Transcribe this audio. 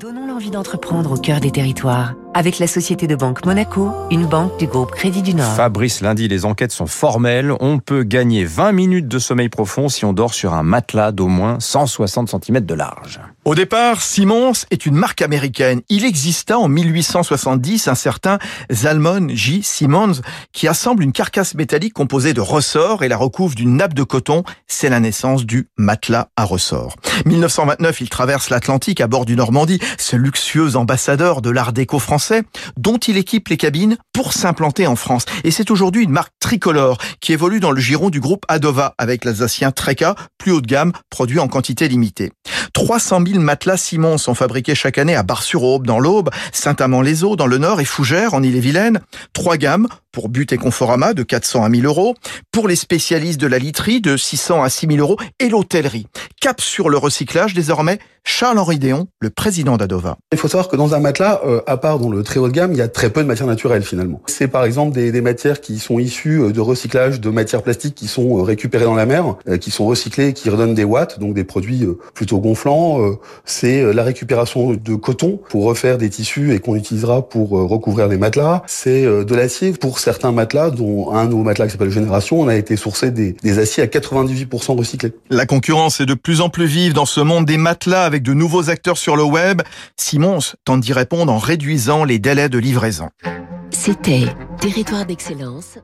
Donnons l'envie d'entreprendre au cœur des territoires. Avec la Société de Banque Monaco, une banque du groupe Crédit du Nord. Fabrice, lundi, les enquêtes sont formelles. On peut gagner 20 minutes de sommeil profond si on dort sur un matelas d'au moins 160 cm de large. Au départ, Simmons est une marque américaine. Il exista en 1870 un certain Zalmon J. Simmons qui assemble une carcasse métallique composée de ressorts et la recouvre d'une nappe de coton. C'est la naissance du matelas à ressort. 1929, il traverse l'Atlantique à bord du Normandie, ce luxueux ambassadeur de l'art déco français dont il équipe les cabines pour s'implanter en France. Et c'est aujourd'hui une marque tricolore qui évolue dans le giron du groupe Adova avec l'alsacien Treka, plus haut de gamme, produit en quantité limitée. 300 000 matelas Simon sont fabriqués chaque année à Bar-sur-Aube dans l'Aube, Saint-Amand-les-Eaux dans le Nord et Fougères en Ille-et-Vilaine. Trois gammes pour But et Conforama de 400 à 1000 euros, pour les spécialistes de la literie de 600 à 6000 euros et l'hôtellerie. Cap sur le recyclage désormais, Charles-Henri Déon, le président d'Adova. Il faut savoir que dans un matelas, euh, à part dans le très haut de gamme, il y a très peu de matières naturelles finalement. C'est par exemple des, matières qui sont issues euh, de recyclage de matières plastiques qui sont euh, récupérées dans la mer, qui sont recyclées, qui redonnent des watts, donc des produits plutôt gonflants. C'est la récupération de coton pour refaire des tissus et qu'on utilisera pour recouvrir les matelas. C'est de l'acier pour certains matelas, dont un nouveau matelas qui s'appelle Génération, on a été sourcé des, des aciers à 98% recyclés. La concurrence est de plus en plus vive dans ce monde des matelas avec de nouveaux acteurs sur le web. Simons tente d'y répondre en réduisant les délais de livraison. C'était Territoire d'excellence